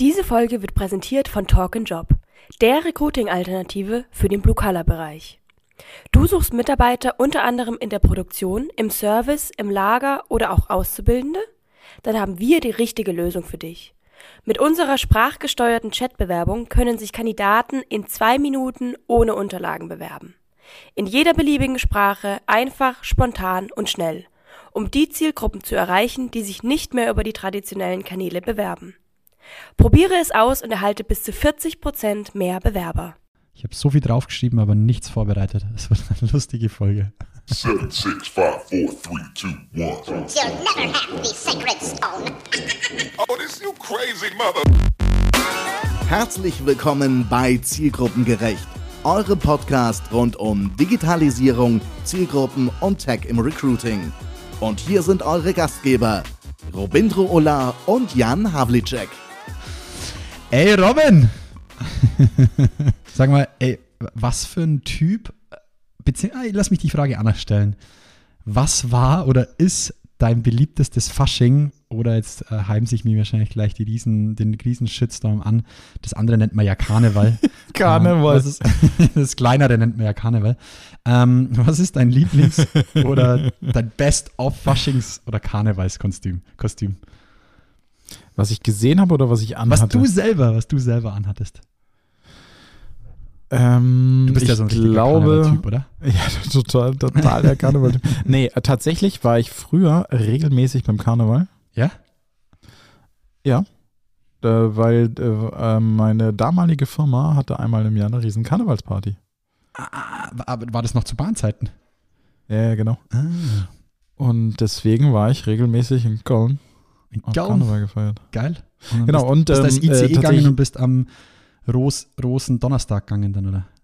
Diese Folge wird präsentiert von Talk Job, der Recruiting-Alternative für den Blue-Color-Bereich. Du suchst Mitarbeiter unter anderem in der Produktion, im Service, im Lager oder auch Auszubildende? Dann haben wir die richtige Lösung für dich. Mit unserer sprachgesteuerten Chatbewerbung können sich Kandidaten in zwei Minuten ohne Unterlagen bewerben. In jeder beliebigen Sprache, einfach, spontan und schnell, um die Zielgruppen zu erreichen, die sich nicht mehr über die traditionellen Kanäle bewerben. Probiere es aus und erhalte bis zu 40% mehr Bewerber. Ich habe so viel draufgeschrieben, aber nichts vorbereitet. Es wird eine lustige Folge. Seven, six, five, four, three, two, one. You'll never have the sacred stone. oh, this you crazy mother. Herzlich willkommen bei Zielgruppengerecht, eure Podcast rund um Digitalisierung, Zielgruppen und Tech im Recruiting. Und hier sind eure Gastgeber, Robindro Ola und Jan Havlicek. Ey, Robin! Sag mal, ey, was für ein Typ, beziehungsweise, lass mich die Frage anders stellen. Was war oder ist dein beliebtestes Fasching oder jetzt äh, heimen sich mir wahrscheinlich gleich die Riesen, den riesen Shitstorm an. Das andere nennt man ja Karneval. Karneval. Ähm, ist, das kleinere nennt man ja Karneval. Ähm, was ist dein Lieblings- oder dein Best-of-Faschings- oder Karnevalskostüm? Kostüm? Was ich gesehen habe oder was ich anhatte? Was du selber, was du selber anhattest. Ähm, du bist ja so ein glaube, Typ, oder? Ja, total, total der Karneval-Typ. nee, äh, tatsächlich war ich früher regelmäßig beim Karneval. Ja? Ja. Äh, weil äh, meine damalige Firma hatte einmal im Jahr eine riesen Karnevalsparty. Ah, aber war das noch zu Bahnzeiten? Ja, genau. Ah. Und deswegen war ich regelmäßig in Köln. Köln? Karneval gefeiert. Geil. Und genau, bist, und bist ähm, als ICE äh, gegangen und bist am Ros Rosen Donnerstag gegangen dann, oder?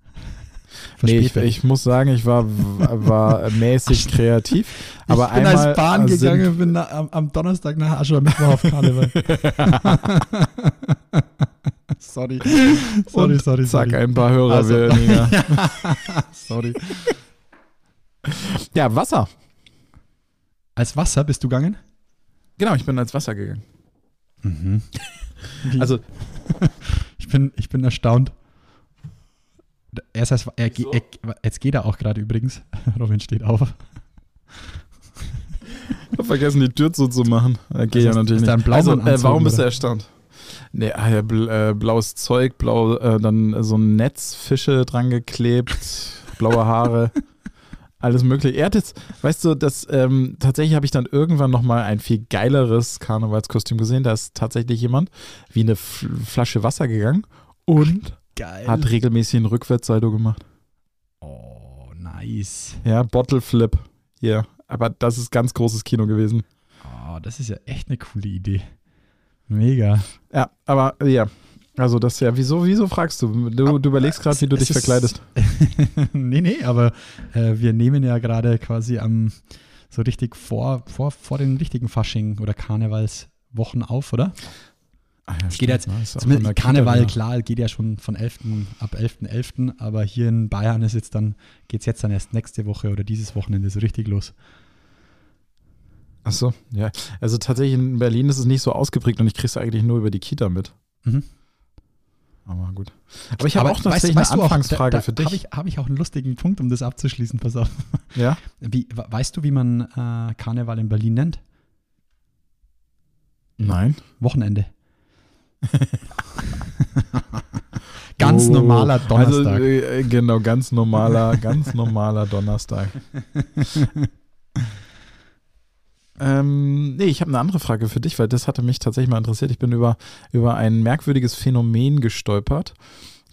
Nee, ich, ich, muss sagen, ich war, war mäßig kreativ. Aber ich bin einmal als Bahn gegangen, bin na, am, am, Donnerstag nach Aschermittwoch auf Karneval. sorry. Sorry, und sorry, Zack, sorry. ein paar Hörer Also, weniger. sorry. Ja, Wasser. Als Wasser bist du gegangen? Genau, ich bin als Wasser gegangen. Mhm. Also, ich bin, ich bin erstaunt. Er ist als, er, So. er, jetzt geht er auch gerade übrigens. Robin steht auf. ich habe vergessen, die Tür zuzumachen. Äh, geht Das ja natürlich da nicht. Also, äh, warum bist du erstaunt? Nee, ah, äh, blaues Zeug, blau, äh, dann so ein Netz, Fische dran geklebt, blaue Haare, alles mögliche. Er hat jetzt, weißt du, das, ähm, tatsächlich habe ich dann irgendwann nochmal ein viel geileres Karnevalskostüm gesehen. Da ist tatsächlich jemand wie eine F Flasche Wasser gegangen und Geil. hat regelmäßig ein Rückwärtssalto gemacht. oh, nice. Ja, Bottle Flip. Ja, aber das ist ganz großes Kino gewesen. Oh, das ist ja echt eine coole Idee. Mega. Ja, aber ja. Also das ja, wieso, wieso fragst du? Du, du überlegst gerade, wie du Es dich verkleidest. nee, nee, aber äh, wir nehmen ja gerade quasi am so richtig vor, vor, vor den richtigen Fasching oder Karnevalswochen auf, oder? Ah, ja, geht jetzt ne? Der Kita Karneval, wieder. klar, geht ja schon von 11. ab 11.11., aber hier in Bayern ist jetzt dann, geht es jetzt dann erst nächste Woche oder dieses Wochenende so richtig los. Ach so, ja. Also tatsächlich in Berlin ist es nicht so ausgeprägt und ich krieg's eigentlich nur über die Kita mit. Mhm. Aber gut. Aber ich habe auch weißt- tatsächlich weißt eine auch, Anfangsfrage da, da für dich. Habe ich, hab ich auch einen lustigen Punkt, um das abzuschließen, pass auf. ja? Wie, we- weißt du, wie man äh, Karneval in Berlin nennt? Nein. Wochenende. Ganz Oh. normaler Donnerstag. Also, äh, genau, ganz normaler, ganz normaler Donnerstag. ähm, nee, ich habe eine andere Frage für dich, weil das hatte mich tatsächlich mal interessiert. Ich bin über, über ein merkwürdiges Phänomen gestolpert.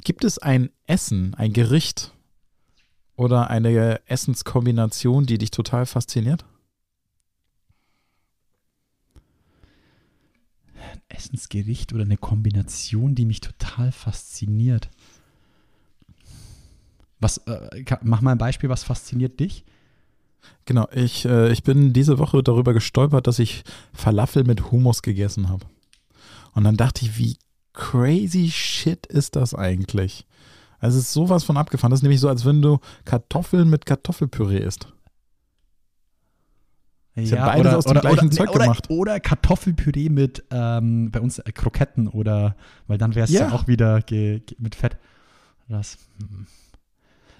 Gibt es ein Essen, ein Gericht oder eine Essenskombination, die dich total fasziniert? Essensgericht oder eine Kombination, die mich total fasziniert. Was, äh, mach mal ein Beispiel, was fasziniert dich? Genau, ich, äh, ich bin diese Woche darüber gestolpert, dass ich Falafel mit Hummus gegessen habe. Und dann dachte ich, wie crazy shit ist das eigentlich? Also es ist sowas von abgefahren. Das ist nämlich so, als wenn du Kartoffeln mit Kartoffelpüree isst. Ich hab beides aus dem gleichen oder, Zeug oder, gemacht. Oder Kartoffelpüree mit ähm, bei uns äh, Kroketten oder, weil dann wäre es ja. Ja. auch wieder ge, ge, mit Fett. Das, hm.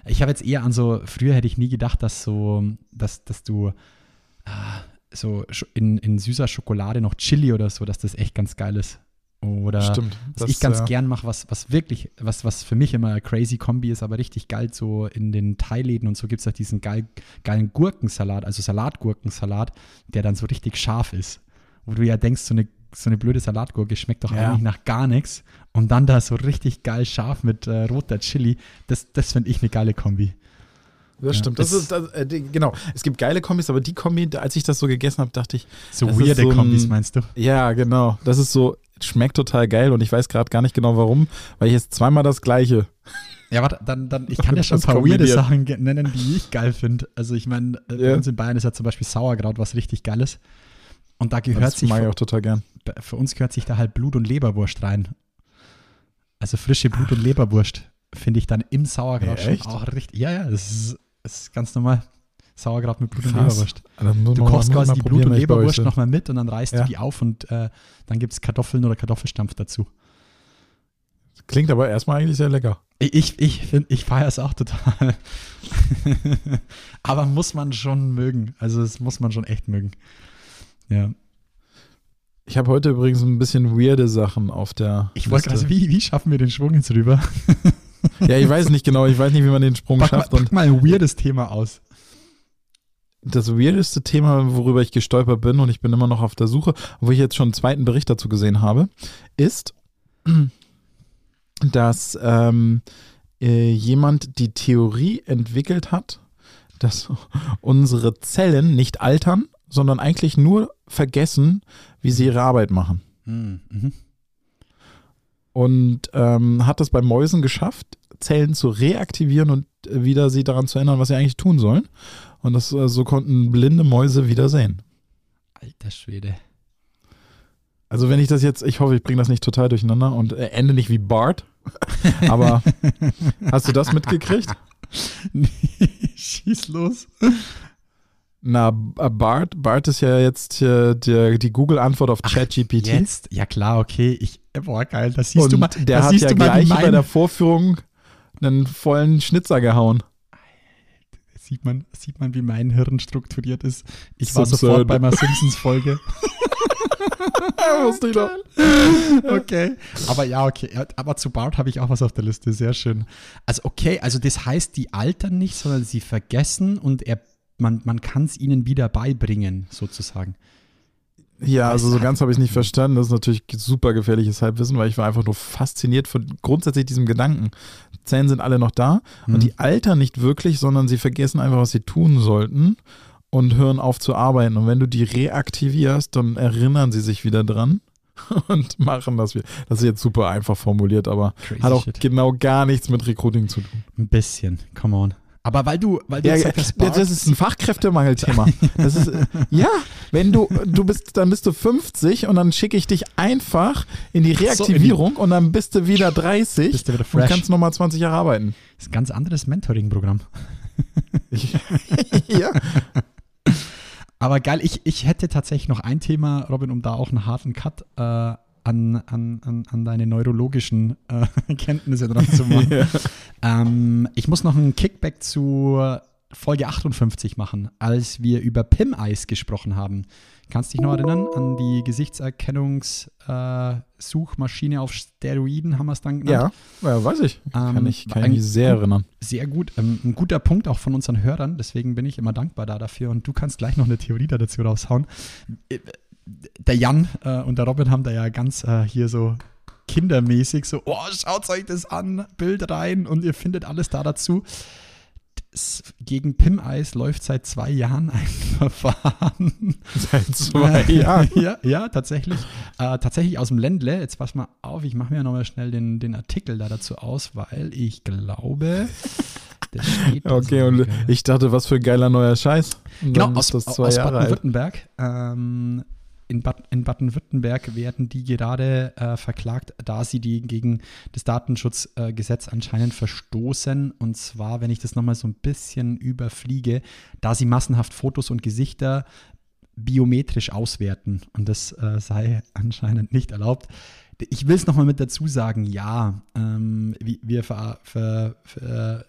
Ich habe jetzt eher an so, früher hätte ich nie gedacht, dass so, dass, dass du ah, so in, in süßer Schokolade noch Chili oder so, dass das echt ganz geil ist. Oder Stimmt. was Das, ich ganz äh, gern mache, was, was wirklich, was, was für mich immer eine crazy Kombi ist, aber richtig geil, so in den Thai-Läden und so gibt es auch diesen geil, geilen Gurkensalat, also Salatgurkensalat, der dann so richtig scharf ist. Wo du ja denkst, so eine, so eine blöde Salatgurke schmeckt doch Ja. eigentlich nach gar nichts. Und dann da so richtig geil scharf mit äh, roter Chili, das, das finde ich eine geile Kombi. Das Ja, stimmt. Das ist, das, äh, genau. Es gibt geile Kombis, aber die Kombi, als ich das so gegessen habe, dachte ich, So weirde so Kombis, meinst du? ja, genau. Das ist so, schmeckt total geil und ich weiß gerade gar nicht genau warum, weil ich jetzt zweimal das gleiche. Ja, warte, dann, dann, ich kann ja schon ein paar weirde. Sachen nennen, die ich geil finde. Also ich meine, äh, bei Ja. uns in Bayern ist ja zum Beispiel Sauerkraut was richtig Geiles. Und da gehört Das sich, mag ich für, auch total gern. für uns gehört sich da halt Blut- und Leberwurst rein. Also frische Blut- und Leberwurst finde ich dann im Sauerkraut Ja, auch richtig. Ja, ja, das ist, das ist ganz normal. Sauerkraut mit Blut- und Krass. Leberwurst. Dann muss Du kochst quasi die Blut- und Leberwurst nochmal mit und dann reißt Ja. du die auf und äh, dann gibt es Kartoffeln oder Kartoffelstampf dazu. Klingt aber erstmal eigentlich sehr lecker. Ich, ich, finde, ich feiere es auch total. Aber muss man schon mögen. Also, das muss man schon echt mögen. Ja. Ich habe heute übrigens ein bisschen weirde Sachen auf der Ich wollte gerade, wie, wie schaffen wir den Schwung jetzt rüber? Ja, ich weiß nicht genau, ich weiß nicht, wie man den Sprung Pack mal, schafft. Und pack mal ein weirdes Thema aus. das weirdeste Thema, worüber ich gestolpert bin und ich bin immer noch auf der Suche, wo ich jetzt schon einen zweiten Bericht dazu gesehen habe, ist, dass ähm, äh, jemand die Theorie entwickelt hat, dass unsere Zellen nicht altern, sondern eigentlich nur vergessen, wie sie ihre Arbeit machen. Hm, mhm. Und ähm, hat es bei Mäusen geschafft, Zellen zu reaktivieren und äh, wieder sie daran zu erinnern, was sie eigentlich tun sollen. Und das, äh, so konnten blinde Mäuse wieder sehen. Alter Schwede. Also wenn ich das jetzt, ich hoffe, ich bringe das nicht total durcheinander und äh, ende nicht wie Bart. Aber hast du das mitgekriegt? Nee, schieß los. Na, B- Bart, Bart ist ja jetzt äh, der, die Google-Antwort auf ChatGPT. Jetzt? Ja, klar, okay. Ich, boah, geil. Das siehst Und du mal. der hat ja gleich bei der Vorführung einen vollen Schnitzer gehauen. sieht, man, sieht man, wie mein Hirn strukturiert ist. Ich war sofort absurd. bei einer Simpsons-Folge. wusste ich doch. Okay. Aber ja, okay. Aber zu Bart habe ich auch was auf der Liste. Sehr schön. Also, okay, also das heißt, die altern nicht, sondern sie vergessen und er, man, man kann es ihnen wieder beibringen, sozusagen. Ja, also so ganz habe ich es nicht verstanden. Das ist natürlich super gefährliches Halbwissen, weil ich war einfach nur fasziniert von grundsätzlich diesem Gedanken. Zellen sind alle noch da Mhm. und die altern nicht wirklich, sondern sie vergessen einfach, was sie tun sollten und hören auf zu arbeiten. Und wenn du die reaktivierst, dann erinnern sie sich wieder dran und machen das wieder. Das ist jetzt super einfach formuliert, aber Crazy hat auch shit. genau gar nichts mit Recruiting zu tun. Ein bisschen. Come on. Aber weil du, weil du Ja, Bart, das ist ein Fachkräftemangelthema. Das ist, ja, wenn du, du bist, dann bist du 50 und dann schicke ich dich einfach in die Reaktivierung und dann bist du wieder 30 Bist du wieder und fresh. kannst nochmal 20 Jahre arbeiten. das ist ein ganz anderes Mentoring-Programm. ja. Aber geil, ich, ich hätte tatsächlich noch ein Thema, Robin, um da auch einen harten Cut äh, an, an, an, an deine neurologischen äh, Kenntnisse dran zu machen. Ja. Ähm, ich muss noch einen Kickback zu Folge 58 machen, als wir über PIM-Eis gesprochen haben. Kannst dich noch erinnern an die Gesichtserkennungssuchmaschine auf Steroiden, haben wir es dann genannt? ja, ja, weiß ich. Kann Ähm, ich, kann ich mich sehr erinnern. Sehr gut. Ähm, ein guter Punkt auch von unseren Hörern, deswegen bin ich immer dankbar da dafür. Und du kannst gleich noch eine Theorie da dazu raushauen. Der Jan äh, und der Robin haben da ja ganz äh, hier so kindermäßig so, oh, schaut euch das an, Bild rein und ihr findet alles da dazu. Das, gegen Pim-Eis läuft seit zwei Jahren ein Verfahren. Seit zwei Jahren. ja, ja, tatsächlich. Äh, tatsächlich aus dem Ländle. Jetzt pass mal auf, ich mache mir nochmal schnell den, den Artikel da dazu aus, weil ich glaube, das steht Okay, und ich dachte, was für ein geiler neuer Scheiß. Und Genau, aus, aus. Baden-Württemberg. Ähm, in Bad- in Baden-Württemberg werden die gerade äh, verklagt, da sie die gegen das Datenschutzgesetz anscheinend verstoßen. Und zwar, wenn ich das nochmal so ein bisschen überfliege, da sie massenhaft Fotos und Gesichter biometrisch auswerten und das äh, sei anscheinend nicht erlaubt. Ich will es nochmal mit dazu sagen, ja, ähm, wir ver, ver, ver,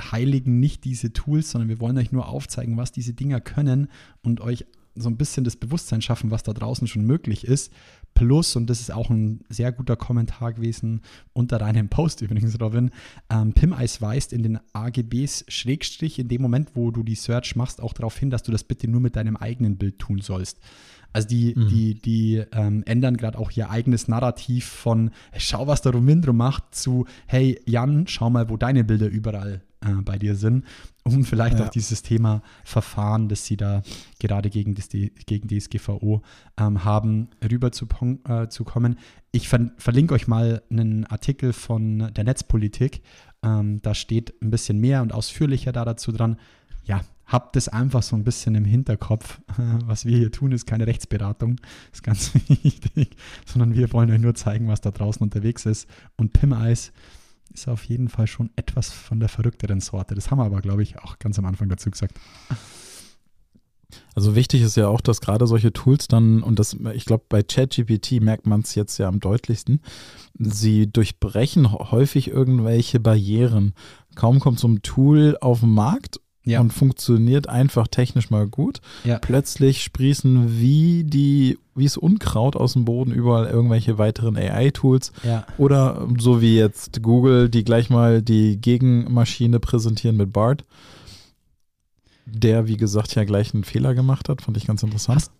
heiligen nicht diese Tools, sondern wir wollen euch nur aufzeigen, was diese Dinger können und euch so ein bisschen das Bewusstsein schaffen, was da draußen schon möglich ist. Plus, und das ist auch ein sehr guter Kommentar gewesen unter deinem Post übrigens, Robin, ähm, PimEis weist in den AGBs Schrägstrich in dem Moment, wo du die Search machst, auch darauf hin, dass du das bitte nur mit deinem eigenen Bild tun sollst. Also die, mhm. die, die ähm, ändern gerade auch ihr eigenes Narrativ von schau, was der Romindro macht, zu hey Jan, schau mal, wo deine Bilder überall äh, bei dir sind, um vielleicht ja. auch dieses Thema Verfahren, das sie da gerade gegen, das, gegen DSGVO ähm, haben, rüber zu, äh, zu kommen. Ich ver verlinke euch mal einen Artikel von der Netzpolitik. Ähm, da steht ein bisschen mehr und ausführlicher da dazu dran. Ja, habt es einfach so ein bisschen im Hinterkopf. Was wir hier tun, ist keine Rechtsberatung, ist ganz wichtig, sondern wir wollen euch nur zeigen, was da draußen unterwegs ist. Und Pim Eis ist auf jeden Fall schon etwas von der verrückteren Sorte. Das haben wir aber, glaube ich, auch ganz am Anfang dazu gesagt. Also wichtig ist ja auch, dass gerade solche Tools dann, und das, ich glaube, bei ChatGPT merkt man es jetzt ja am deutlichsten, sie durchbrechen häufig irgendwelche Barrieren. Kaum kommt so ein Tool auf den Markt ja. und funktioniert einfach technisch mal gut. Ja. Plötzlich sprießen wie die, wie es Unkraut aus dem Boden überall irgendwelche weiteren AI-Tools. Ja. Oder so wie jetzt Google, die gleich mal die Gegenmaschine präsentieren mit BART. Der, wie gesagt, ja gleich einen Fehler gemacht hat, fand ich ganz interessant. Hast,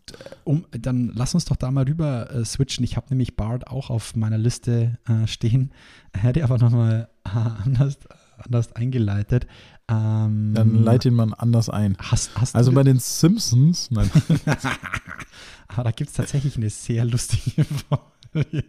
um, dann lass uns doch da mal rüber äh, switchen. Ich habe nämlich BART auch auf meiner Liste äh, stehen, hätte aber nochmal äh, anders, anders eingeleitet. Ähm, Dann leite ihn mal anders ein. Hast, hast also bei den Simpsons, nein. Aber da gibt es tatsächlich eine sehr lustige Folge.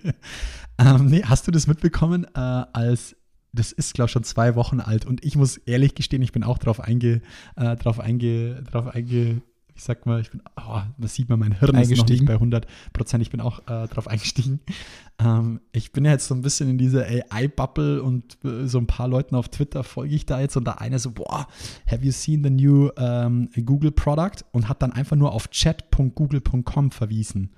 ähm, nee, hast du das mitbekommen, äh, als das ist, glaube ich, schon zwei Wochen alt und ich muss ehrlich gestehen, ich bin auch drauf einge, äh, drauf einge, drauf einge, ich sag mal, ich bin, oh, das sieht man, mein Hirn ist noch nicht bei 100 Prozent, ich bin auch äh, drauf eingestiegen. Ähm, ich bin ja jetzt so ein bisschen in dieser AI-Bubble und äh, so ein paar Leuten auf Twitter folge ich da jetzt und da einer so, boah, have you seen the new ähm, Google Product? Und hat dann einfach nur auf chat.google.com verwiesen.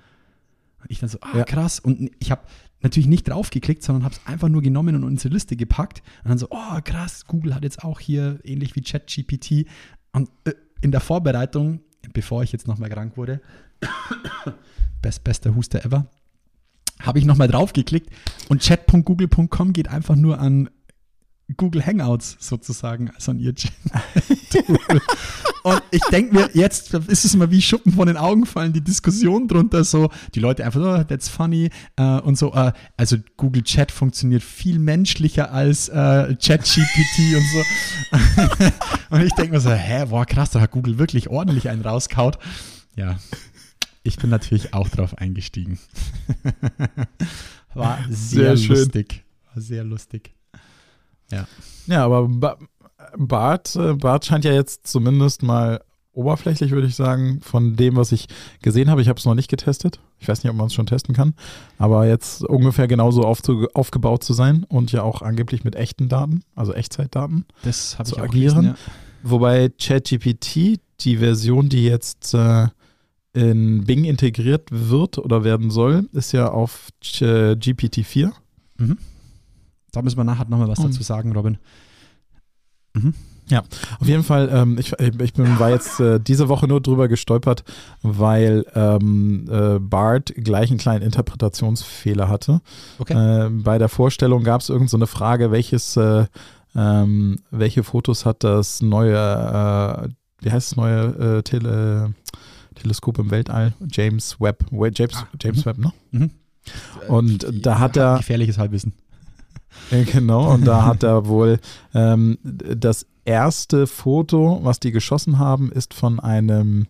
Und ich dann so, ah, ja. krass. Und ich habe natürlich nicht draufgeklickt, sondern habe es einfach nur genommen und in unsere Liste gepackt. Und dann so, oh, krass, Google hat jetzt auch hier ähnlich wie ChatGPT. Und äh, in der Vorbereitung bevor ich jetzt nochmal krank wurde, best, bester Huster ever, habe ich nochmal draufgeklickt und chat.google.com geht einfach nur an Google Hangouts sozusagen, also an ihr Chat. und ich denke mir, jetzt ist es mal wie Schuppen von den Augen fallen, die Diskussion drunter, so, die Leute einfach, oh, that's funny äh, und so. Äh, also Google Chat funktioniert viel menschlicher als äh, ChatGPT und so. und ich denke mir so, hä, boah, krass, da hat Google wirklich ordentlich einen rauskaut. Ja, ich bin natürlich auch drauf eingestiegen. War sehr, sehr lustig. War sehr lustig. Ja. Ja, aber Bart, äh, Bart scheint ja jetzt zumindest mal oberflächlich, würde ich sagen, von dem, was ich gesehen habe. Ich habe es noch nicht getestet. Ich weiß nicht, ob man es schon testen kann. Aber jetzt ungefähr genauso aufgebaut zu sein und ja auch angeblich mit echten Daten, also Echtzeitdaten, das zu agieren. Gelesen, ja. Wobei ChatGPT, die Version, die jetzt äh, in Bing integriert wird oder werden soll, ist ja auf GPT-4. Mhm. Da müssen wir nachher nochmal was mhm. dazu sagen, Robin. Mhm. Ja, auf jeden Fall, ähm, ich, ich bin, war jetzt äh, diese Woche nur drüber gestolpert, weil ähm, äh, Bart gleich einen kleinen Interpretationsfehler hatte. Okay. Äh, bei der Vorstellung gab es irgendeine so Frage, welches, äh, ähm, welche Fotos hat das neue, äh, wie heißt das neue äh, Tele, Teleskop im Weltall? James Webb. James, ah, James mhm. Webb, ne? Mhm. Und da hat er. Gefährliches Halbwissen. Genau, und da hat er wohl ähm, das erste Foto, was die geschossen haben, ist von einem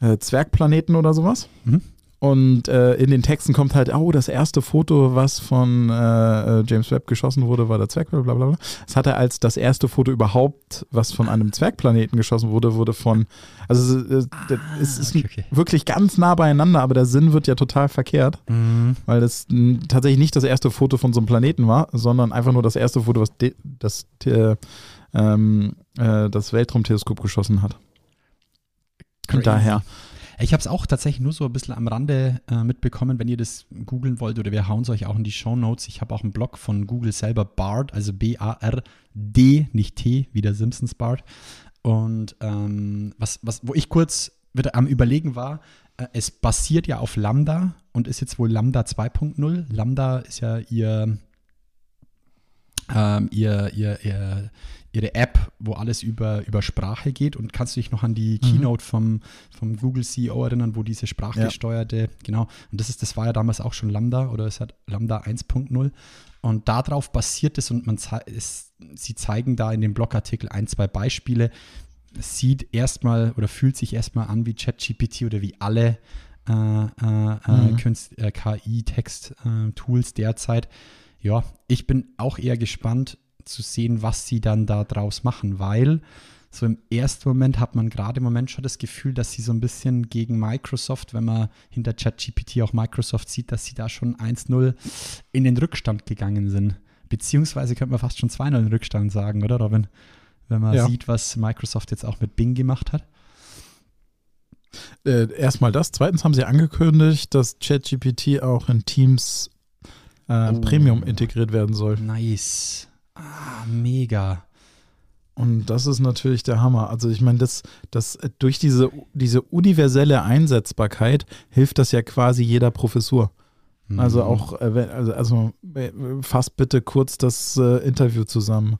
äh, Zwergplaneten oder sowas. Mhm. Und äh, in den Texten kommt halt, oh, das erste Foto, was von äh, äh James Webb geschossen wurde, war der Zwergplanet, bla bla bla. Das hat er als das erste Foto überhaupt, was von einem Zwergplaneten geschossen wurde, wurde von, also äh, ah, es ist okay, okay. wirklich ganz nah beieinander, aber der Sinn wird ja total verkehrt, mhm. weil das tatsächlich nicht das erste Foto von so einem Planeten war, sondern einfach nur das erste Foto, was das, äh, ähm, äh, das Weltraumteleskop geschossen hat. Und daher Ich habe es auch tatsächlich nur so ein bisschen am Rande äh, mitbekommen, wenn ihr das googeln wollt oder wir hauen es euch auch in die Show Notes. Ich habe auch einen Blog von Google selber, Bard, also B-A-R-D, nicht T, wie der Simpsons Bard. Und ähm, was, was, wo ich kurz wieder am Überlegen war, äh, es basiert ja auf Lambda und ist jetzt wohl Lambda 2.0. Lambda ist ja ihr, ähm, ihr, ihr, ihr, ihre App, wo alles über, über Sprache geht. Und kannst du dich noch an die Mhm. Keynote vom, vom Google CEO erinnern, wo diese sprachgesteuerte, genau, und das ist, das war ja damals auch schon Lambda oder es hat Lambda 1.0. Und darauf basiert es und man es, sie zeigen da in dem Blogartikel ein, zwei Beispiele. Es sieht erstmal oder fühlt sich erstmal an wie ChatGPT oder wie alle äh, äh, äh, Mhm. Äh, KI-Text-Tools derzeit. Ja, ich bin auch eher gespannt zu sehen, was sie dann da draus machen, weil so im ersten Moment hat man gerade im Moment schon das Gefühl, dass sie so ein bisschen gegen Microsoft, wenn man hinter ChatGPT auch Microsoft sieht, dass sie da schon 1-0 in den Rückstand gegangen sind. Beziehungsweise könnte man fast schon 2-0 in den Rückstand sagen, oder Robin? Wenn man Ja. sieht, was Microsoft jetzt auch mit Bing gemacht hat. Äh, erstmal das. Zweitens haben sie angekündigt, dass ChatGPT auch in Teams äh, Oh. Premium integriert werden soll. Nice. Ah, mega. Und das ist natürlich der Hammer. Also ich meine, das, das durch diese, diese universelle Einsetzbarkeit hilft das ja quasi jeder Professur. Also Mhm. auch, äh, also, also äh, fasst bitte kurz das äh, Interview zusammen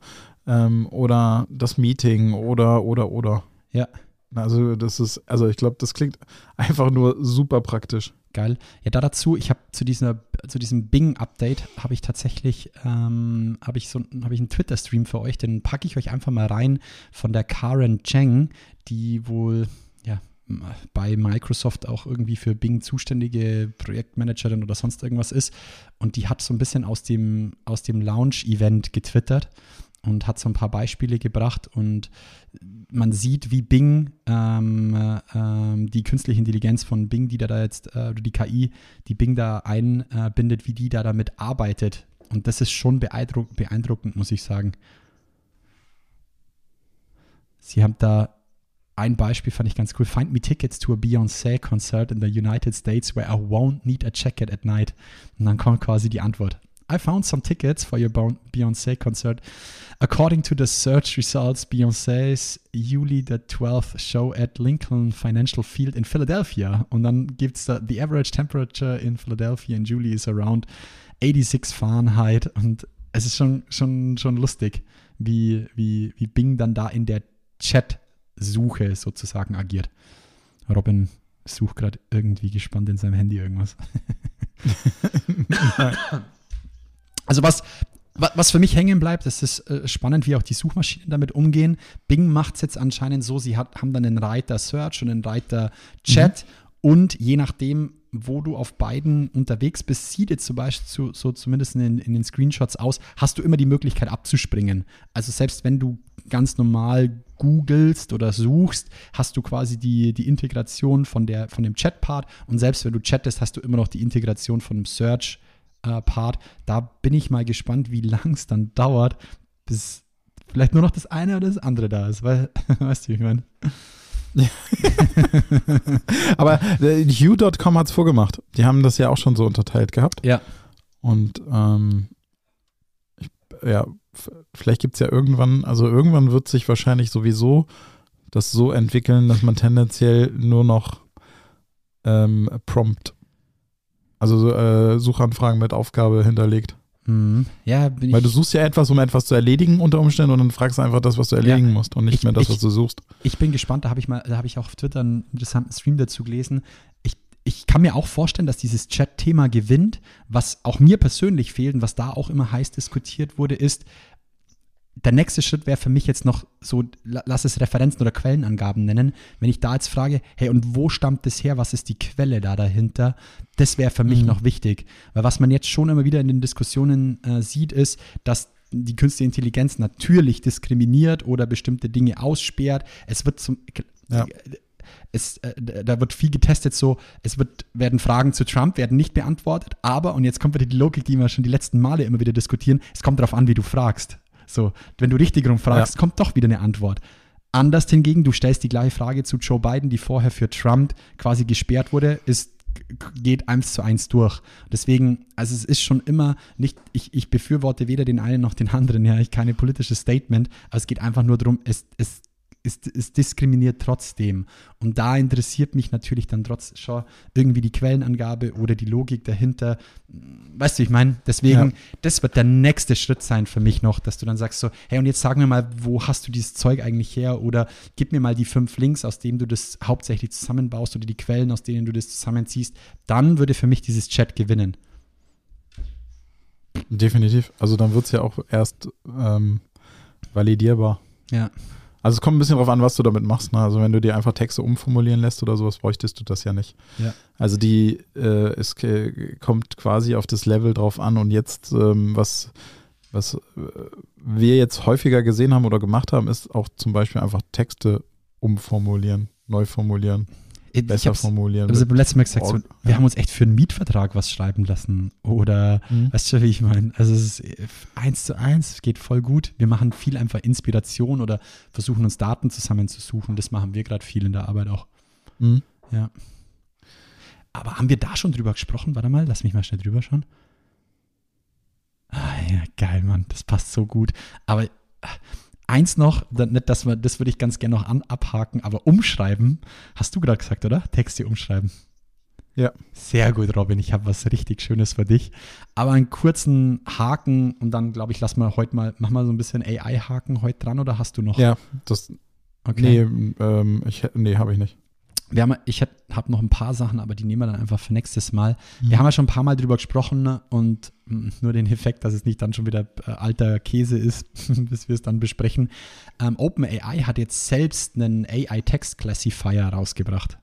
ähm, oder das Meeting oder oder oder. Ja. Also das ist, also ich glaube, das klingt einfach nur super praktisch. Geil. Ja, da dazu, ich habe zu zu diesem Bing-Update habe ich tatsächlich, ähm, habe ich so, habe ich einen Twitter-Stream für euch, den packe ich euch einfach mal rein von der Karen Cheng, die wohl, ja, bei Microsoft auch irgendwie für Bing zuständige Projektmanagerin oder sonst irgendwas ist. Und die hat so ein bisschen aus dem, aus dem Launch-Event getwittert und hat so ein paar Beispiele gebracht und man sieht, wie Bing ähm, äh, ähm, die künstliche Intelligenz von Bing, die da, da jetzt, äh, die KI, die Bing da einbindet, wie die da damit arbeitet. Und das ist schon beeindruckend, beeindruckend, muss ich sagen. Sie haben da ein Beispiel, fand ich ganz cool. Find me tickets to a Beyoncé concert in the United States where I won't need a jacket at night. Und dann kommt quasi die Antwort. I found some tickets for your Beyoncé concert. According to the search results, Beyoncé's Juli the 12th show at Lincoln Financial Field in Philadelphia. Und dann gibt es da, the average temperature in Philadelphia in Juli is around 86 Fahrenheit. Und es ist schon, schon, schon lustig, wie, wie, wie Bing dann da in der Chat-Suche sozusagen agiert. Robin sucht gerade irgendwie gespannt in seinem Handy irgendwas. Also was, wa- was für mich hängen bleibt, das ist äh, spannend, wie auch die Suchmaschinen damit umgehen. Bing macht es jetzt anscheinend so, sie hat, haben dann einen Reiter Search und einen Reiter Chat und je nachdem, wo du auf beiden unterwegs bist, sieht jetzt zum Beispiel so, so zumindest in den, in den Screenshots aus, hast du immer die Möglichkeit abzuspringen. Also selbst wenn du ganz normal googelst oder suchst, hast du quasi die, die Integration von, der, von dem Chat-Part und selbst wenn du chattest, hast du immer noch die Integration von dem Search äh, Part. Da bin ich mal gespannt, wie lang es dann dauert, bis vielleicht nur noch das eine oder das andere da ist. Weil, weißt du, wie ich meine? Aber äh, Hue.com hat es vorgemacht. Die haben das ja auch schon so unterteilt gehabt. Ja. Und ähm, ich, ja, vielleicht gibt es ja irgendwann, also irgendwann wird sich wahrscheinlich sowieso das so entwickeln, dass man tendenziell nur noch ähm, Prompt, also so, äh, Suchanfragen mit Aufgabe hinterlegt. Mhm. Ja, bin. Weil du suchst ja etwas, um etwas zu erledigen unter Umständen und dann fragst du einfach das, was du erledigen musst und nicht Ich- mehr das, ich- was du suchst. Ich bin gespannt, da habe ich mal, da habe ich auch auf Twitter einen interessanten Stream dazu gelesen. Ich, ich kann mir auch vorstellen, dass dieses Chat-Thema gewinnt. Was auch mir persönlich fehlt und was da auch immer heiß diskutiert wurde, ist, der nächste Schritt wäre für mich jetzt noch so, la- lass es Referenzen oder Quellenangaben nennen. Wenn ich da jetzt frage, hey, und wo stammt das her? Was ist die Quelle da dahinter? Das wäre für mich Mhm. noch wichtig. Weil was man jetzt schon immer wieder in den Diskussionen äh, sieht, ist, dass die künstliche Intelligenz natürlich diskriminiert oder bestimmte Dinge aussperrt. Es wird zum, Ja. es, äh, da wird viel getestet so, es wird, werden Fragen zu Trump, werden nicht beantwortet, aber, und jetzt kommt wieder die Logik, die wir schon die letzten Male immer wieder diskutieren, es kommt darauf an, wie du fragst. So, wenn du richtig rumfragst, kommt doch wieder eine Antwort. Anders hingegen, du stellst die gleiche Frage zu Joe Biden, die vorher für Trump quasi gesperrt wurde, ist geht eins zu eins durch. Deswegen, also es ist schon immer nicht, ich, ich befürworte weder den einen noch den anderen, ja, ich keine politisches Statement, aber es geht einfach nur darum, es, es ist, ist diskriminiert trotzdem. Und da interessiert mich natürlich dann trotzdem schon irgendwie die Quellenangabe oder die Logik dahinter. Weißt du, ich meine, deswegen, ja. das wird der nächste Schritt sein für mich noch, dass du dann sagst so, hey, und jetzt sag mir mal, wo hast du dieses Zeug eigentlich her? Oder gib mir mal die fünf Links, aus denen du das hauptsächlich zusammenbaust oder die Quellen, aus denen du das zusammenziehst. Dann würde für mich dieses Chat gewinnen. Definitiv. Also dann wird es ja auch erst ähm, validierbar. Ja. Also es kommt ein bisschen darauf an, was du damit machst. Ne? Also wenn du dir einfach Texte umformulieren lässt oder sowas, bräuchtest du das ja nicht. Ja. Also die, äh, es kommt quasi auf das Level drauf an und jetzt, ähm, was, was äh, wir jetzt häufiger gesehen haben oder gemacht haben, ist auch zum Beispiel einfach Texte umformulieren, neu formulieren besser ich formulieren. Also beim letzten Mal gesagt, so, wir haben uns echt für einen Mietvertrag was schreiben lassen. Oder, mhm. weißt du, wie ich meine? Also es ist eins zu eins, geht voll gut. Wir machen viel einfach Inspiration oder versuchen uns Daten zusammenzusuchen. Das machen wir gerade viel in der Arbeit auch. Mhm. Ja. Aber haben wir da schon drüber gesprochen? Warte mal, lass mich mal schnell drüber schauen. Ah, ja, geil, Mann. Das passt so gut. Aber Eins noch, das, das würde ich ganz gerne noch an, abhaken, aber umschreiben, hast du gerade gesagt, oder? Texte umschreiben. Ja. Sehr gut, Robin. Ich habe was richtig Schönes für dich. Aber einen kurzen Haken und dann, glaube ich, lass mal heute mal, mach mal so ein bisschen AI-Haken heute dran oder hast du noch? Ja, das. Okay. Nee, ähm, ich, nee habe ich nicht. Wir haben, ich habe noch ein paar Sachen, aber die nehmen wir dann einfach für nächstes Mal. Mhm. Wir haben ja schon ein paar Mal drüber gesprochen und mm, nur den Effekt, dass es nicht dann schon wieder äh, alter Käse ist, bis wir es dann besprechen. Ähm, OpenAI hat jetzt selbst einen AI-Text-Classifier rausgebracht.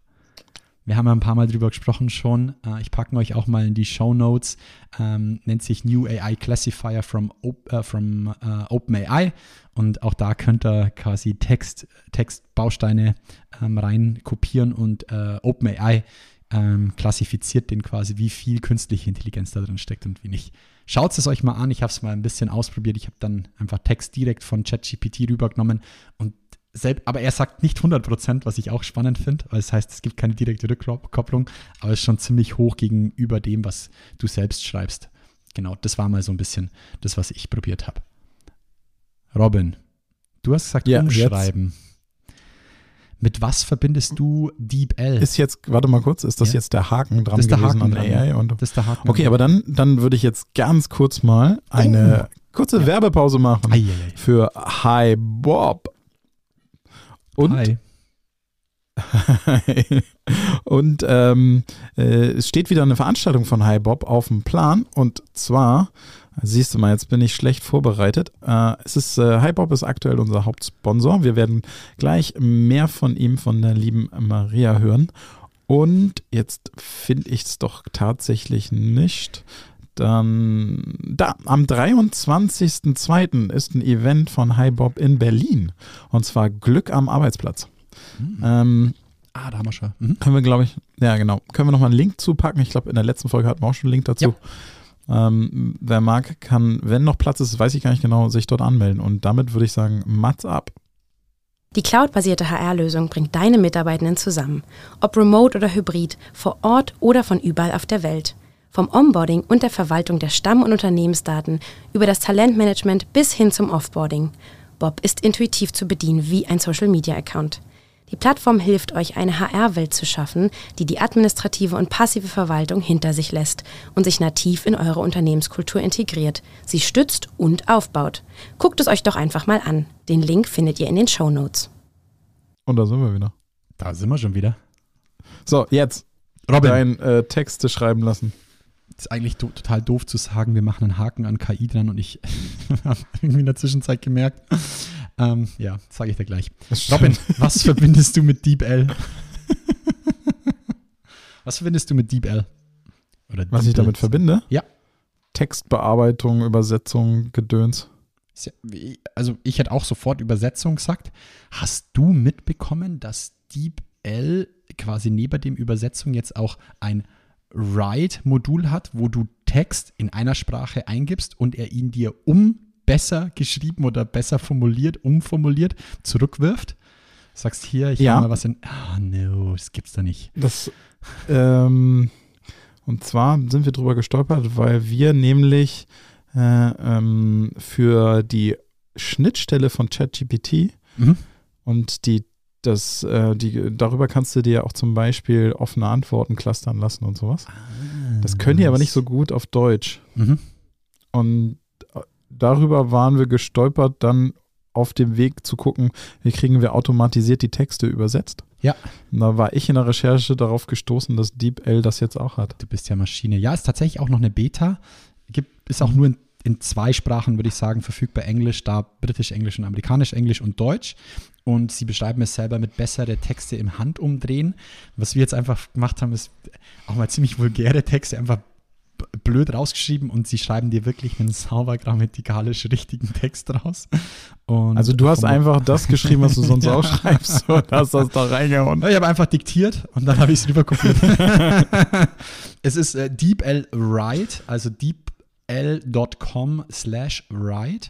Wir haben ja ein paar Mal drüber gesprochen schon. Äh, ich packe euch auch mal in die Show Notes. Ähm, nennt sich New AI Classifier from, äh, from äh, OpenAI. Und auch da könnt ihr quasi Text, Textbausteine ähm, rein kopieren und äh, OpenAI ähm, klassifiziert den quasi, wie viel künstliche Intelligenz da drin steckt und wie nicht. Schaut es euch mal an. Ich habe es mal ein bisschen ausprobiert. Ich habe dann einfach Text direkt von ChatGPT rübergenommen und aber er sagt nicht 100%, was ich auch spannend finde, weil es heißt, es gibt keine direkte Rückkopplung, aber es ist schon ziemlich hoch gegenüber dem, was du selbst schreibst. Genau, das war mal so ein bisschen das, was ich probiert habe. Robin, du hast gesagt, ja, umschreiben. Jetzt. Mit was verbindest du DeepL? Ist jetzt, warte mal kurz, ist das ja. jetzt der Haken dran das gewesen Haken an dran, AI? Und, das ist der Haken. Okay, dran. aber dann, dann würde ich jetzt ganz kurz mal eine oh. kurze ja. Werbepause machen ei, ei, ei. für Hi Bob. Und Hi. und ähm, äh, es steht wieder eine Veranstaltung von Hi Bob auf dem Plan und zwar, siehst du mal, jetzt bin ich schlecht vorbereitet. Äh, es ist äh, Hi Bob ist aktuell unser Hauptsponsor. Wir werden gleich mehr von ihm, von der lieben Maria hören. Und jetzt finde ich es doch tatsächlich nicht. Dann da, am 23.02. ist ein Event von Hi Bob in Berlin. Und zwar Glück am Arbeitsplatz. Mhm. Ähm, ah, da haben wir schon. Mhm. Können wir, glaube ich, ja genau. Können wir nochmal einen Link zupacken? Ich glaube, in der letzten Folge hatten wir auch schon einen Link dazu. Ja. Ähm, wer mag, kann, wenn noch Platz ist, weiß ich gar nicht genau, sich dort anmelden. Und damit würde ich sagen, Mats ab. Die cloudbasierte HR-Lösung bringt deine Mitarbeitenden zusammen. Ob remote oder hybrid, vor Ort oder von überall auf der Welt. Vom Onboarding und der Verwaltung der Stamm- und Unternehmensdaten über das Talentmanagement bis hin zum Offboarding. Bob ist intuitiv zu bedienen wie ein Social-Media-Account. Die Plattform hilft euch, eine HR-Welt zu schaffen, die die administrative und passive Verwaltung hinter sich lässt und sich nativ in eure Unternehmenskultur integriert, sie stützt und aufbaut. Guckt es euch doch einfach mal an. Den Link findet ihr in den Show Notes. Und da sind wir wieder. Da sind wir schon wieder. So, jetzt. Robin. Dein äh, Texte schreiben lassen ist eigentlich do total doof zu sagen, wir machen einen Haken an KI dran und ich habe irgendwie in der Zwischenzeit gemerkt. Ähm, ja, sage ich dir gleich. Robin, was verbindest du mit DeepL? was verbindest du mit DeepL? Oder was DeepL? ich damit verbinde? Ja. Textbearbeitung, Übersetzung, Gedöns. Also ich hätte auch sofort Übersetzung gesagt. Hast du mitbekommen, dass DeepL quasi neben dem Übersetzung jetzt auch ein Write-Modul hat, wo du Text in einer Sprache eingibst und er ihn dir um besser geschrieben oder besser formuliert, umformuliert, zurückwirft. Sagst hier, ich Ja. hau mal was in. Ah, no, das gibt's da nicht. Das, ähm, und zwar sind wir drüber gestolpert, weil wir nämlich äh, ähm, für die Schnittstelle von ChatGPT Mhm. und die, das, äh, die, darüber kannst du dir auch zum Beispiel offene Antworten clustern lassen und sowas. Das können die aber nicht so gut auf Deutsch. Mhm. Und äh, darüber waren wir gestolpert, dann auf dem Weg zu gucken, wie kriegen wir automatisiert die Texte übersetzt. Ja. Und da war ich in der Recherche darauf gestoßen, dass DeepL das jetzt auch hat. Du bist ja Maschine. Ja, ist tatsächlich auch noch eine Beta. Gibt, ist auch nur in, in zwei Sprachen, würde ich sagen, verfügbar. Englisch, da britisch Englisch und amerikanisch Englisch und Deutsch. Und sie beschreiben es selber mit bessere Texte im Handumdrehen. Was wir jetzt einfach gemacht haben, ist auch mal ziemlich vulgäre Texte einfach blöd rausgeschrieben und sie schreiben dir wirklich einen sauber grammatikalisch richtigen Text raus. Und Also du hast einfach das geschrieben, was du sonst Ja. auch schreibst und hast das da reingehauen. Ich habe einfach diktiert und dann habe ich es rüberkopiert. es ist äh, DeepL Write, also deepl.com slash write.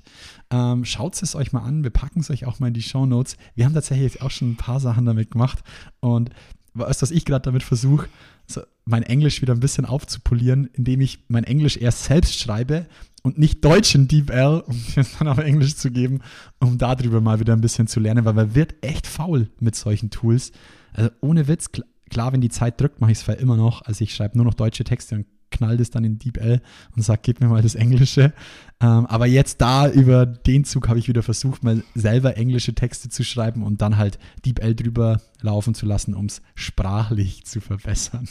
Ähm, Schaut es euch mal an, wir packen es euch auch mal in die Show Notes. Wir haben tatsächlich auch schon ein paar Sachen damit gemacht und du, was ich gerade damit versuche, so mein Englisch wieder ein bisschen aufzupolieren, indem ich mein Englisch erst selbst schreibe und nicht Deutsch in DeepL, um es dann auf Englisch zu geben, um darüber mal wieder ein bisschen zu lernen, weil man wird echt faul mit solchen Tools. Also ohne Witz, kl klar, wenn die Zeit drückt, mache ich es immer noch. Also ich schreibe nur noch deutsche Texte und knall das dann in DeepL und sage, gib mir mal das Englische. Ähm, aber jetzt da über den Zug habe ich wieder versucht, mal selber englische Texte zu schreiben und dann halt DeepL drüber laufen zu lassen, um es sprachlich zu verbessern.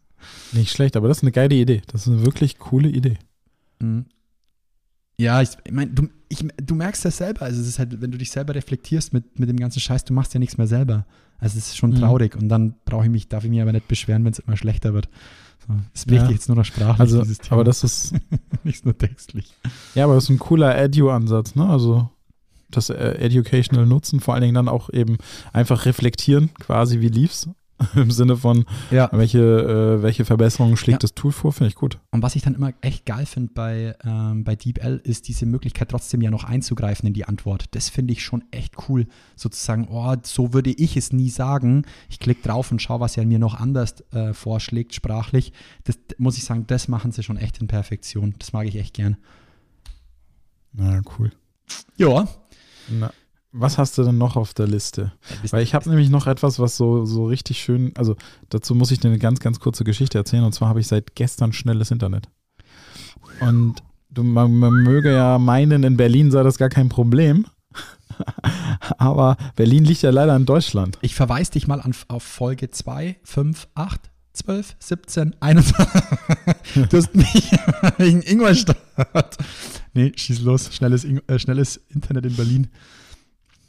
Nicht schlecht, aber das ist eine geile Idee. Das ist eine wirklich coole Idee. Mhm. Ja, ich, ich meine, du, ich, du merkst das selber. Also, es ist halt, wenn du dich selber reflektierst mit, mit dem ganzen Scheiß, du machst ja nichts mehr selber. Also, es ist schon Mhm. traurig. Und dann brauche ich mich, darf ich mich aber nicht beschweren, wenn es immer schlechter wird. So, es bricht Ja. jetzt nur noch sprachlich, Also, dieses Thema. aber das ist, nicht nur textlich. ja, aber das ist ein cooler Edu-Ansatz, ne? Also das äh, Educational nutzen, vor allen Dingen dann auch eben einfach reflektieren, quasi wie lief's. Im Sinne von, Ja. welche, äh, welche Verbesserungen schlägt Ja. das Tool vor, finde ich gut. Und was ich dann immer echt geil finde bei, ähm, bei DeepL, ist diese Möglichkeit trotzdem ja noch einzugreifen in die Antwort. Das finde ich schon echt cool. Sozusagen, oh, so würde ich es nie sagen. Ich klicke drauf und schaue, was er mir noch anders äh, vorschlägt, sprachlich. Das muss ich sagen, das machen sie schon echt in Perfektion. Das mag ich echt gern. Na, cool. Ja. Na, was hast du denn noch auf der Liste? Weil ich habe nämlich noch etwas, was so, so richtig schön, also dazu muss ich dir eine ganz, ganz kurze Geschichte erzählen. Und zwar habe ich seit gestern schnelles Internet. Und du, man, man möge ja meinen, in Berlin sei das gar kein Problem. Aber Berlin liegt ja leider in Deutschland. Ich verweise dich mal an, auf Folge 2, 5, 8, 12, 17, 21. du hast mich wegen Ingolstadt. Nee, schieß los. Schnelles, äh, schnelles Internet in Berlin.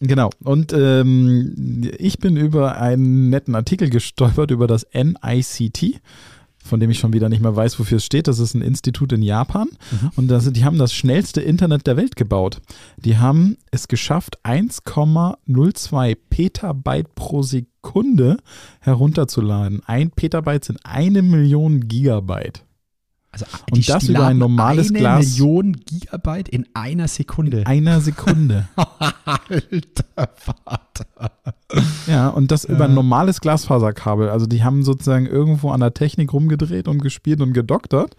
Genau. Und ähm, ich bin über einen netten Artikel gestolpert über das NICT, von dem ich schon wieder nicht mehr weiß, wofür es steht. Das ist ein Institut in Japan. Und das, die haben das schnellste Internet der Welt gebaut. Die haben es geschafft, 1,02 Petabyte pro Sekunde herunterzuladen. Ein Petabyte sind eine Million Gigabyte. Also, Und das über ein normales eine Glas. Million Gigabyte in einer Sekunde. Einer Sekunde. Alter Vater. Ja, und das über ein normales Glasfaserkabel. Also die haben sozusagen irgendwo an der Technik rumgedreht und gespielt und gedoktert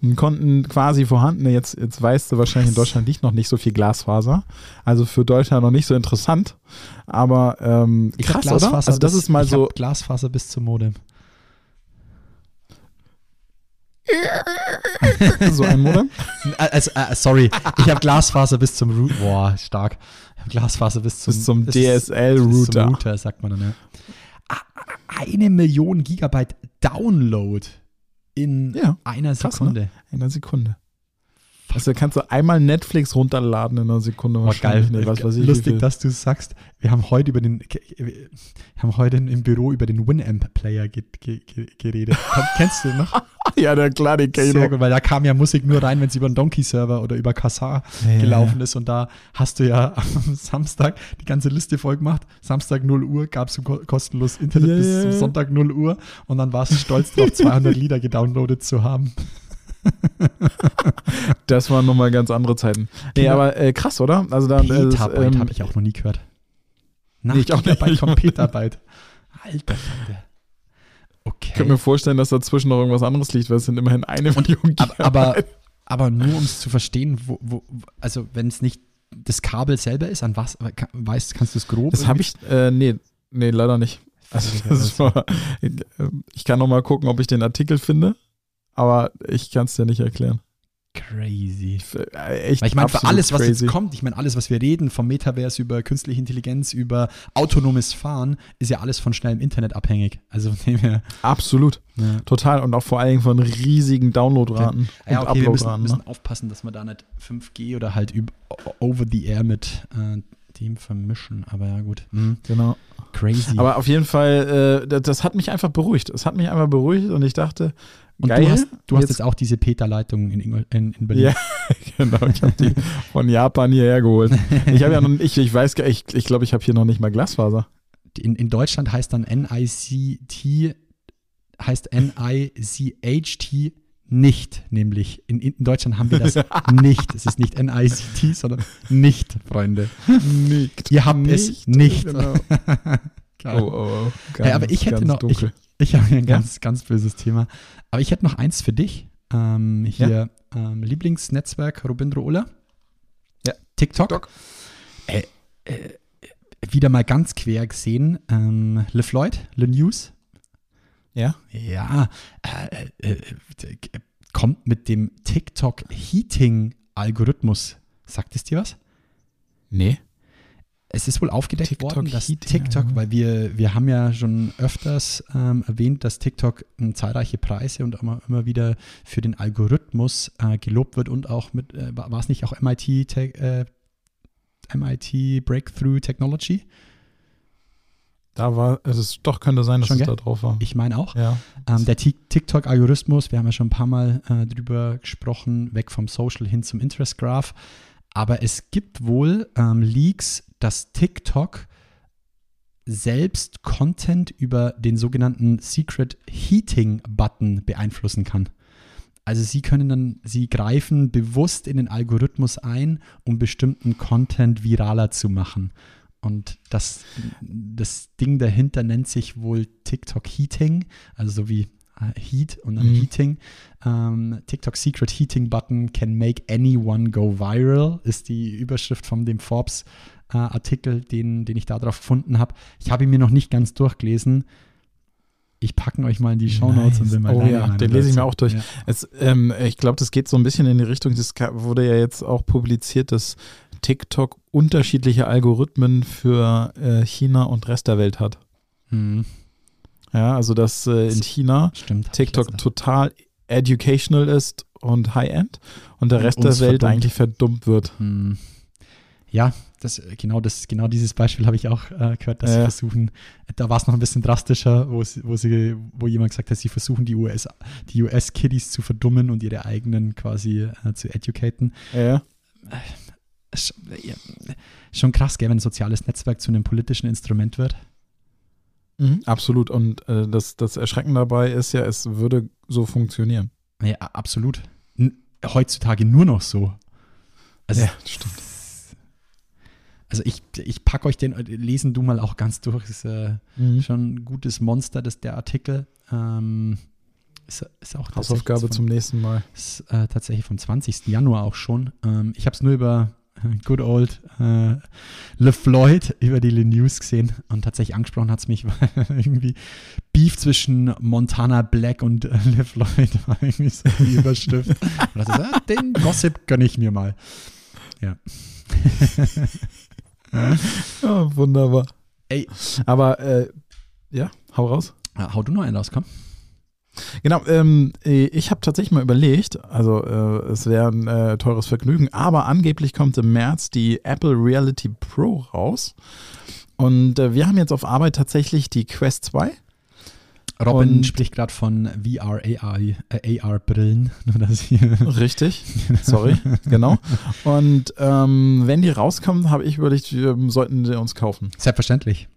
und konnten quasi vorhandene, jetzt, jetzt weißt du wahrscheinlich, in Deutschland liegt noch nicht so viel Glasfaser. Also für Deutschland noch nicht so interessant. Aber ähm, krass, oder? Also das bis- ist mal ich so, Glasfaser bis zum Modem. so ein Modem. Also, äh, sorry, ich habe Glasfaser bis zum Router. Boah, stark. Glasfaser bis zum, Bis zum DSL-Router. bis zum Router, sagt man dann, ja. Ah, Eine Million Gigabyte Download in Ja, einer krass, Sekunde. In einer Sekunde. Also kannst du einmal Netflix runterladen in einer Sekunde Oh, geil. wahrscheinlich. Nee, was weiß ich, Lustig, dass du sagst. Wir haben heute über den, wir haben heute im Büro über den Winamp-Player ge ge ge geredet. Kennst du den noch? Ja, der klar, den kenn Sehr gut, weil da kam ja Musik nur rein, wenn es über einen Donkey-Server oder über Kassar Ja, gelaufen ist. Und da hast du ja am Samstag die ganze Liste voll gemacht. Samstag 0 Uhr gab es ko kostenlos Internet Ja, bis zum. Sonntag 0 Uhr. Und dann warst du stolz drauf, 200 Lieder gedownloadet zu haben. Das waren nochmal ganz andere Zeiten. Nee, Genau. aber äh, krass, oder? Also da, äh, Petabyte ähm, habe ich auch noch nie gehört. Nach Nee, ich auch nicht. Gigabyte kommt Petabyte. Alter Falter. Okay. Ich könnte mir vorstellen, dass dazwischen noch irgendwas anderes liegt, weil es sind immerhin eine Million aber, aber, Gigabyte. aber nur um es zu verstehen, wo, wo, also wenn es nicht das Kabel selber ist, an was, weißt, kannst du es grob? Das habe ich, äh, nee, nee, leider nicht. Also war, ich kann noch mal gucken, ob ich den Artikel finde, aber ich kann es dir nicht erklären. Crazy. Äh, Echt Weil ich meine, für alles, was crazy. jetzt kommt, ich meine, alles, was wir reden, vom Metaverse über künstliche Intelligenz, über autonomes Fahren, ist ja alles von schnellem Internet abhängig. Also von dem. Absolut, Ja. total und auch vor allen Dingen von riesigen Downloadraten Ja, und okay, wir müssen, Uploadraten. müssen ne? aufpassen, dass wir da nicht 5G oder halt über, over the air mit äh, dem vermischen. Aber ja, gut. Mhm. Genau. Crazy. Aber auf jeden Fall, äh, das, hat mich einfach beruhigt. Es hat mich einfach beruhigt und ich dachte, Und geil. du hast, du hast jetzt, auch diese Peter-Leitung in, in, in Berlin. Ja, genau. Ich habe die von Japan hierher geholt. Ich habe ja noch, ich, ich weiß ich, ich glaube, ich habe hier noch nicht mal Glasfaser. In, in Deutschland heißt dann NICT, heißt NICHT nicht, nämlich. In, in Deutschland haben wir das nicht. Es ist nicht NICT, sondern nicht, Freunde. Nicht. Ihr habt es nicht. Genau. Oh, oh, oh. Hey, aber ich hätte ganz noch- ich-. Ich habe hier ein Ja? ganz, ganz böses Thema. Aber ich hätte noch eins für dich. Ähm, hier, ähm, Lieblingsnetzwerk Robindro Ola. Ja. TikTok. TikTok. Äh, äh, wieder mal ganz quer gesehen. Ähm, Le Floyd, Le News. Ja? Ja. Äh, äh, äh, kommt mit dem TikTok Heating-Algorithmus. Sagt es dir was? Nee. Es ist wohl aufgedeckt TikTok worden, dass Heating, TikTok, ja. weil wir, wir haben ja schon öfters ähm, erwähnt, dass TikTok ähm, zahlreiche Preise und immer, immer wieder für den Algorithmus äh, gelobt wird und auch mit, äh, war es nicht auch MIT, äh, MIT Breakthrough Technology? Da war, es ist, doch könnte sein, dass Schon, es gell? da drauf war. Ich meine auch. Ja. Ähm, der Ti- TikTok-Algorithmus, wir haben ja schon ein paar Mal äh, drüber gesprochen, weg vom Social hin zum Interest Graph. Aber es gibt wohl ähm, Leaks, dass TikTok selbst Content über den sogenannten Secret Heating Button beeinflussen kann. Also sie können dann, sie greifen bewusst in den Algorithmus ein, um bestimmten Content viraler zu machen. Und das, das Ding dahinter nennt sich wohl TikTok Heating, also so wie äh, Heat und dann Mhm. Heating. Ähm, TikTok Secret Heating Button can make anyone go viral, ist die Überschrift von dem Forbes äh, Artikel, den, den ich da drauf gefunden habe. Ich habe ihn mir noch nicht ganz durchgelesen. Ich packen euch mal in die Shownotes Nice. und will mal Oh ja, den lese ich mir auch durch. Ja. Es, ähm, ich glaube, das geht so ein bisschen in die Richtung, das wurde ja jetzt auch publiziert, dass TikTok unterschiedliche Algorithmen für äh, China und Rest der Welt hat. Hm, Ja, also dass äh, in China stimmt. TikTok total educational ist und High-End und der Und Rest der Welt verdummt. eigentlich verdummt wird. Hm. Ja, das, genau, das, genau dieses Beispiel habe ich auch äh, gehört, dass sie Ja. versuchen, da war es noch ein bisschen drastischer, wo, sie, wo, sie, wo jemand gesagt hat, sie versuchen die US, die US-Kiddies zu verdummen und ihre eigenen quasi äh, zu educaten. Ja. Sch- ja, Schon krass, gell, wenn ein soziales Netzwerk zu einem politischen Instrument wird. Mhm, absolut. Und äh, das, das Erschreckende dabei ist ja, es würde so funktionieren. Ja, absolut. N heutzutage nur noch so. Also, stimmt. also ich, ich packe euch den, lesen du mal auch ganz durch. Ist äh, Mhm. schon ein gutes Monster, das der Artikel. Ähm, ist, ist auch Hausaufgabe tatsächlich zum nächsten Mal. Ist, äh, tatsächlich vom 20. Januar auch schon. Ähm, ich habe es nur über äh, Good Old äh, Le Floyd über die Le News gesehen und tatsächlich angesprochen hat es mich, weil irgendwie Beef zwischen Montana Black und äh, Le Floyd war irgendwie so die Überschrift. und dachte so, ah, den Gossip gönne ich mir mal. Ja. Ja, wunderbar. Ey. Aber äh, ja, hau raus. Ah, hau du noch einen raus, komm. Genau, ähm, ich habe tatsächlich mal überlegt, also äh, es wäre ein äh, teures Vergnügen, aber angeblich kommt im März die Apple Reality Pro raus. Und äh, wir haben jetzt auf Arbeit tatsächlich die Quest 2. Robin Und- spricht gerade von VR, AR, äh, AR-Brillen. Richtig, sorry, genau. Und ähm, wenn die rauskommen, habe ich überlegt, wir sollten sie uns kaufen Selbstverständlich.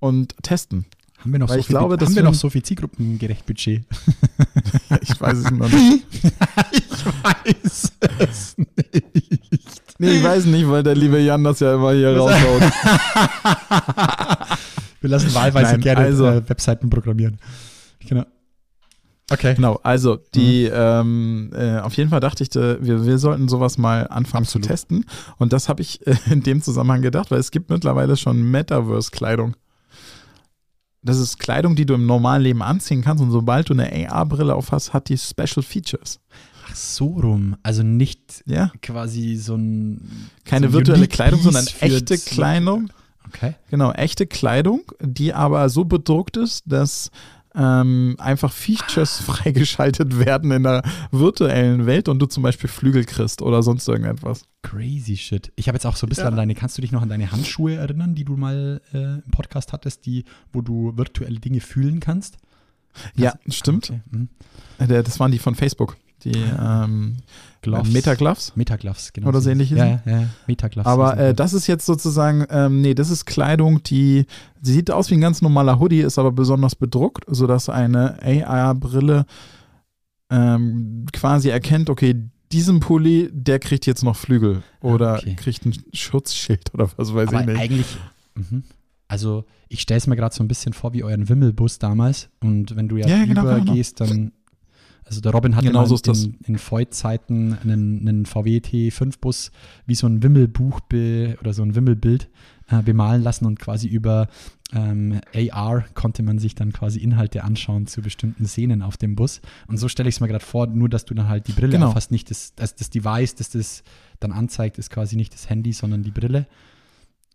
und testen. Haben wir noch, Weil so ich viel, glaube, haben wir noch so viel zielgruppengerecht Budget? Ich weiß es noch nicht. ich weiß es nicht. Nee, ich weiß nicht, weil der liebe Jan das ja immer hier raushaut. Wir lassen wahlweise Nein, gerne also- äh, Webseiten programmieren. Genau. Okay. Genau, also die, ähm, äh, auf jeden Fall dachte ich, äh, wir, wir sollten sowas mal anfangen Absolut. zu testen. Und das habe ich äh, in dem Zusammenhang gedacht, weil es gibt mittlerweile schon Metaverse-Kleidung. Das ist Kleidung, die du im normalen Leben anziehen kannst und sobald du eine AR-Brille auf hast, hat die Special Features. Ach, so rum. Also nicht Ja, quasi so ein. keine so virtuelle Unique Kleidung, sondern Piece für echte Kleidung. Okay. Genau, echte Kleidung, die aber so bedruckt ist, dass ähm, einfach Features freigeschaltet werden in der virtuellen Welt und du zum Beispiel Flügel kriegst oder sonst irgendetwas. Crazy shit. Ich habe jetzt auch so ein bisschen Ja. an deine, kannst du dich noch an deine Handschuhe erinnern, die du mal äh, im Podcast hattest, die, wo du virtuelle Dinge fühlen kannst? Ja, Das- stimmt. Okay. Mhm. Äh, Das waren die von Facebook. Die ähm, Gloves. Metagloves. Metagloves, genau. Oder so ähnlich Ja, ja, ja. Metagloves. Aber äh, die. das ist jetzt sozusagen, ähm, nee, das ist Kleidung, die sie sieht aus wie ein ganz normaler Hoodie, ist aber besonders bedruckt, sodass eine AR-Brille ähm, quasi erkennt, okay, diesen Pulli, der kriegt jetzt noch Flügel oder Okay. kriegt ein Schutzschild oder was weiß Aber ich nicht. eigentlich, mhm. also ich stelle es mir gerade so ein bisschen vor wie euren Wimmelbus damals. Und wenn du ja, Ja, genau, genau. übergehst, dann, also der Robin hatte Genau so in, in Void-Zeiten einen, einen VW T5-Bus wie so ein Wimmelbuch oder so ein Wimmelbild äh, bemalen lassen und quasi über ähm, AR konnte man sich dann quasi Inhalte anschauen zu bestimmten Szenen auf dem Bus. Und so stelle ich es mir gerade vor, nur dass du dann halt die Brille Genau. aufhast, nicht das, das, das Device, das das dann anzeigt, ist quasi nicht das Handy, sondern die Brille.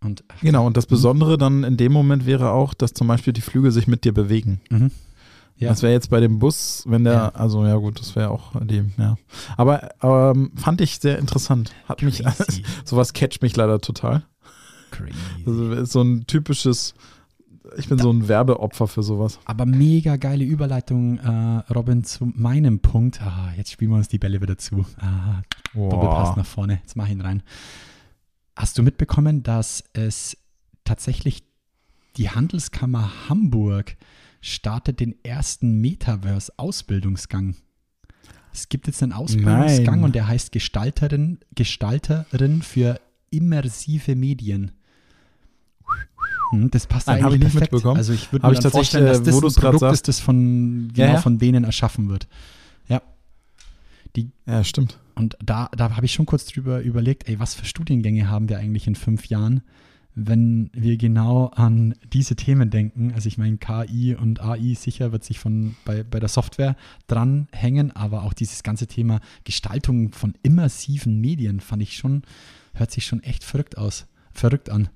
Und Genau, und das Besondere dann in dem Moment wäre auch, dass zum Beispiel die Flügel sich mit dir bewegen. Mhm. Ja. Das wäre jetzt bei dem Bus, wenn der, Ja. also ja gut, das wäre auch die, ja. Aber ähm, fand ich sehr interessant. Hat mich, Crazy. sowas catcht mich leider total. Crazy. Also so ein typisches, ich bin so ein Werbeopfer für sowas. Aber mega geile Überleitung, äh, Robin, zu meinem Punkt. Ah, jetzt spielen wir uns die Bälle wieder zu. Ah, Doppelpass nach vorne. Jetzt mach ihn rein. Hast du mitbekommen, dass es tatsächlich die Handelskammer Hamburg startet den ersten Metaverse-Ausbildungsgang? Es gibt jetzt einen Ausbildungsgang Nein. und der heißt Gestalterin, Gestalterin für immersive Medien. Hm, Das passt Nein, eigentlich nicht perfekt. mitbekommen. Also ich würde mir ich vorstellen, dass äh, das ein Produkt sagst- ist, das von genau Ja, ja. von denen erschaffen wird. Ja. Ja, stimmt. Und da, da habe ich schon kurz drüber überlegt, ey, was für Studiengänge haben wir eigentlich in fünf Jahren, wenn wir genau an diese Themen denken. Also ich meine, KI und AI sicher wird sich von bei, bei der Software dranhängen, aber auch dieses ganze Thema Gestaltung von immersiven Medien fand ich schon, hört sich schon echt verrückt aus, verrückt an.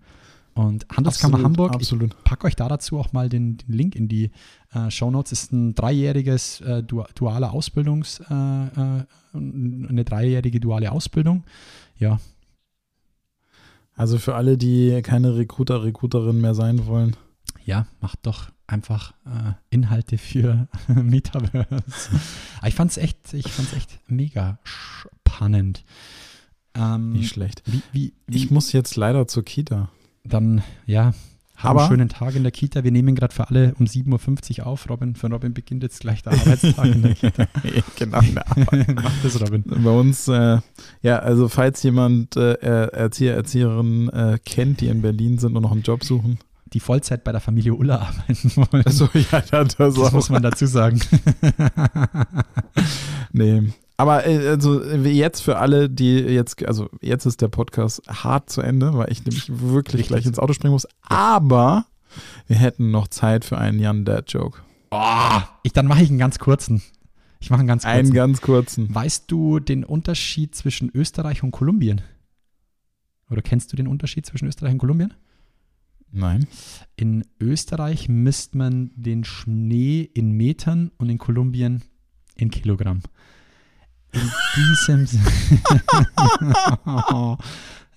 Und Handelskammer Absolut, Hamburg, absolut. ich packe euch da dazu auch mal den, den Link in die äh, Shownotes. Ist ein dreijähriges äh, du, duale Ausbildungs, äh, äh, eine dreijährige duale Ausbildung. Ja, Also für alle, die keine Recruiter, Recruiterin mehr sein wollen. ja, macht doch einfach äh, Inhalte für Metaverse. Ich fand's echt, ich fand's echt mega spannend. Ähm, Nicht schlecht. wie, wie, wie, Ich muss jetzt leider zur Kita. dann, ja, haben einen schönen Tag in der Kita. Wir nehmen gerade für alle um 7.50 Uhr auf. Robin, für Robin beginnt jetzt gleich der Arbeitstag in der Kita. genau. Mach das, Robin. Bei uns, äh, ja, also falls jemand äh, Er- Erzieher, Erzieherin äh, kennt, die in Berlin sind und noch einen Job suchen. Die Vollzeit bei der Familie Ulla arbeiten wollen. Also ja, das das muss man dazu sagen. Nee. Aber äh, also jetzt für alle, die jetzt, also jetzt ist der Podcast hart zu Ende, weil ich nämlich wirklich Richtig. gleich ins Auto springen muss. Aber wir hätten noch Zeit für einen Jan Dad Joke. Oh, ich, dann mache ich einen ganz kurzen. Ich mache einen ganz kurzen. Einen ganz kurzen. weißt du den Unterschied zwischen Österreich und Kolumbien? Oder kennst du den Unterschied zwischen Österreich und Kolumbien? Nein. In Österreich misst man den Schnee in Metern und in Kolumbien in Kilogramm. In diesem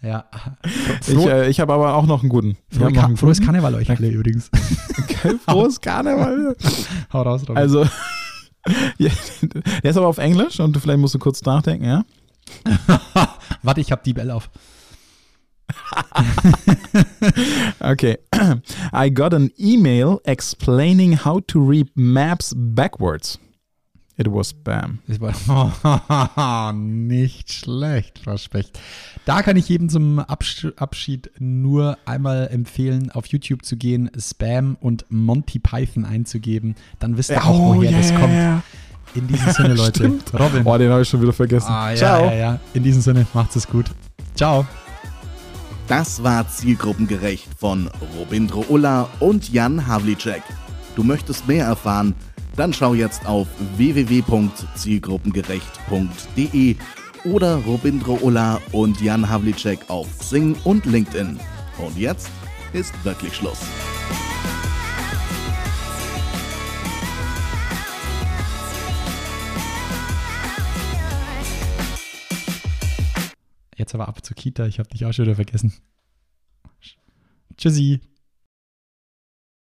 ja. Ich, Froh, äh, ich habe aber auch noch einen guten. Frohe Ka frohes. Karneval euch alle übrigens. Frohes Karneval. Hau raus, Robin. Also, der ist aber auf Englisch und vielleicht musst du kurz nachdenken, ja? Warte, ich habe die Bell auf. Okay. I got an email explaining how to read maps backwards. It was Spam. Das war nicht schlecht, Frau Specht. Da kann ich jedem zum Absch Abschied nur einmal empfehlen, auf YouTube zu gehen, Spam und Monty Python einzugeben. Dann wisst ihr auch, woher das kommt. In diesem Sinne, Leute. Stimmt. Robin. Oh, den habe ich schon wieder vergessen. Ah, ja, Ciao. ja, ja. In diesem Sinne, macht's es gut. Ciao. Das war Zielgruppengerecht von Robindro Ulla und Jan Havlicek. Du möchtest mehr erfahren? Dann schau jetzt auf www.zielgruppengerecht.de oder Robindro Ulla und Jan Havlicek auf Sing und LinkedIn. Und jetzt ist wirklich Schluss. Jetzt aber ab zur Kita. Ich habe dich auch schon wieder vergessen. Tschüssi.